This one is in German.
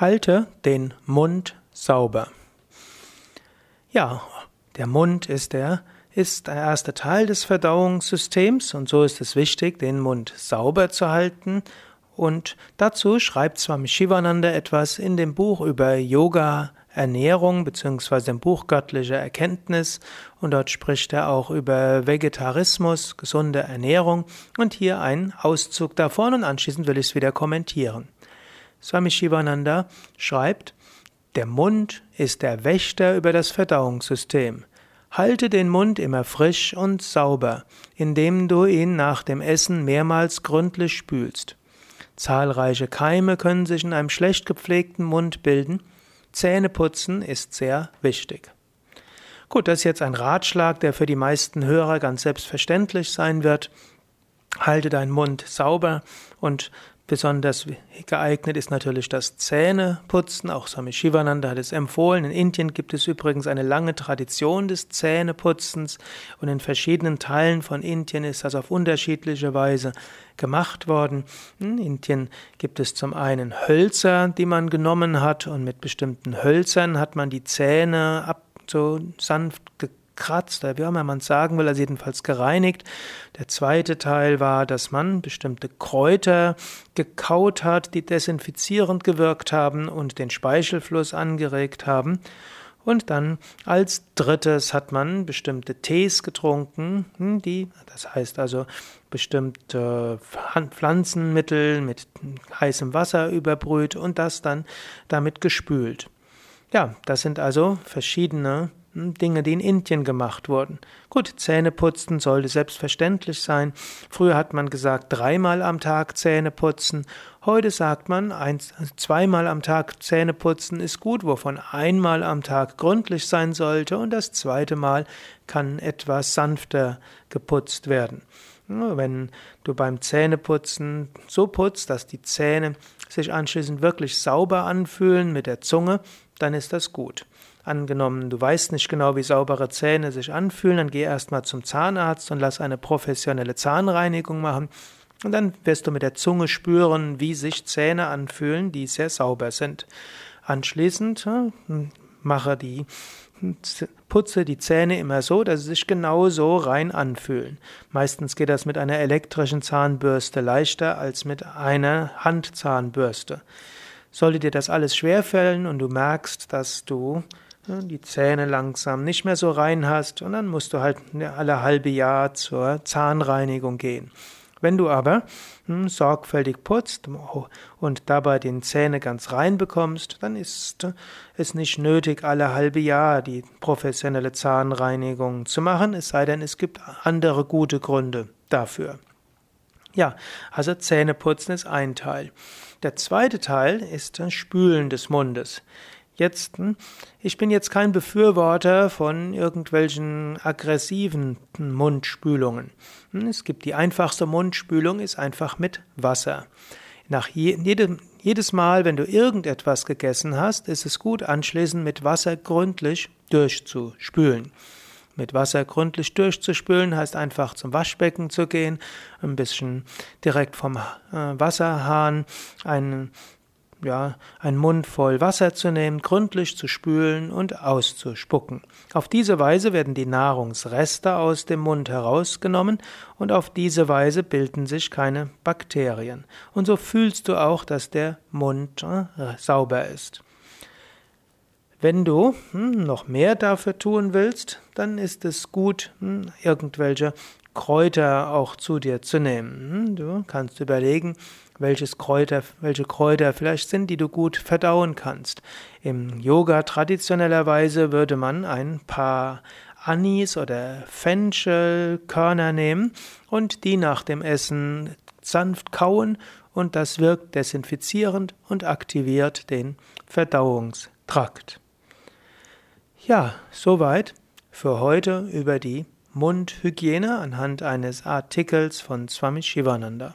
Halte den Mund sauber. Ja, der Mund ist der, ist der erste Teil des Verdauungssystems und so ist es wichtig, den Mund sauber zu halten. Und dazu schreibt Swami Shivananda etwas in dem Buch über Yoga, Ernährung beziehungsweise im Buch Göttliche Erkenntnis und dort spricht er auch über Vegetarismus, gesunde Ernährung und hier ein Auszug davon und anschließend will ich es wieder kommentieren. Swami Shivananda schreibt, der Mund ist der Wächter über das Verdauungssystem. Halte den Mund immer frisch und sauber, indem du ihn nach dem Essen mehrmals gründlich spülst. Zahlreiche Keime können sich in einem schlecht gepflegten Mund bilden. Zähneputzen ist sehr wichtig. Gut, das ist jetzt ein Ratschlag, der für die meisten Hörer ganz selbstverständlich sein wird. Halte deinen Mund sauber und Besonders geeignet ist natürlich das Zähneputzen. Auch Swami Shivananda hat es empfohlen. In Indien gibt es übrigens eine lange Tradition des Zähneputzens und in verschiedenen Teilen von Indien ist das auf unterschiedliche Weise gemacht worden. In Indien gibt es zum einen Hölzer, die man genommen hat und mit bestimmten Hölzern hat man die Zähne ab so sanft gekratzt gekratzt, oder wie auch immer man sagen will, also jedenfalls gereinigt. Der zweite Teil war, dass man bestimmte Kräuter gekaut hat, die desinfizierend gewirkt haben und den Speichelfluss angeregt haben. Und dann als drittes hat man bestimmte Tees getrunken, hm, die, das heißt also bestimmte Pflanzenmittel mit heißem Wasser überbrüht und das dann damit gespült. Ja, das sind also verschiedene Dinge, die in Indien gemacht wurden. Gut, Zähneputzen sollte selbstverständlich sein. Früher hat man gesagt, dreimal am Tag Zähne putzen. Heute sagt man, ein, zweimal am Tag Zähne putzen ist gut, wovon einmal am Tag gründlich sein sollte und das zweite Mal kann etwas sanfter geputzt werden. Wenn du beim Zähneputzen so putzt, dass die Zähne sich anschließend wirklich sauber anfühlen mit der Zunge, dann ist das gut. Angenommen, du weißt nicht genau, wie saubere Zähne sich anfühlen, dann geh erstmal zum Zahnarzt und lass eine professionelle Zahnreinigung machen. Und dann wirst du mit der Zunge spüren, wie sich Zähne anfühlen, die sehr sauber sind. Anschließend mache die, putze die Zähne immer so, dass sie sich genau so rein anfühlen. Meistens geht das mit einer elektrischen Zahnbürste leichter als mit einer Handzahnbürste. Sollte dir das alles schwerfallen und du merkst, dass du die Zähne langsam nicht mehr so rein hast und dann musst du halt alle halbe Jahr zur Zahnreinigung gehen. Wenn du aber hm, sorgfältig putzt und dabei den Zähne ganz rein bekommst, dann ist es nicht nötig, alle halbe Jahr die professionelle Zahnreinigung zu machen, es sei denn, es gibt andere gute Gründe dafür. Ja, also Zähneputzen ist ein Teil. Der zweite Teil ist das Spülen des Mundes. Jetzt, hm, ich bin jetzt kein Befürworter von irgendwelchen aggressiven Mundspülungen. Hm, es gibt die einfachste Mundspülung, ist einfach mit Wasser. Nach jedem, jedes Mal, wenn du irgendetwas gegessen hast, ist es gut, anschließend mit Wasser gründlich durchzuspülen. Mit Wasser gründlich durchzuspülen heißt einfach zum Waschbecken zu gehen, ein bisschen direkt vom äh, Wasserhahn einen ja, einen Mund voll Wasser zu nehmen, gründlich zu spülen und auszuspucken. Auf diese Weise werden die Nahrungsreste aus dem Mund herausgenommen und auf diese Weise bilden sich keine Bakterien. Und so fühlst du auch, dass der Mund äh, sauber ist. Wenn du hm, noch mehr dafür tun willst, dann ist es gut, hm, irgendwelche Kräuter auch zu dir zu nehmen. Hm, du kannst überlegen, welches Kräuter, welche Kräuter vielleicht sind, die du gut verdauen kannst. Im Yoga traditionellerweise würde man ein paar Anis oder Fenchelkörner nehmen und die nach dem Essen sanft kauen und das wirkt desinfizierend und aktiviert den Verdauungstrakt. Ja, soweit für heute über die Mundhygiene anhand eines Artikels von Swami Shivananda.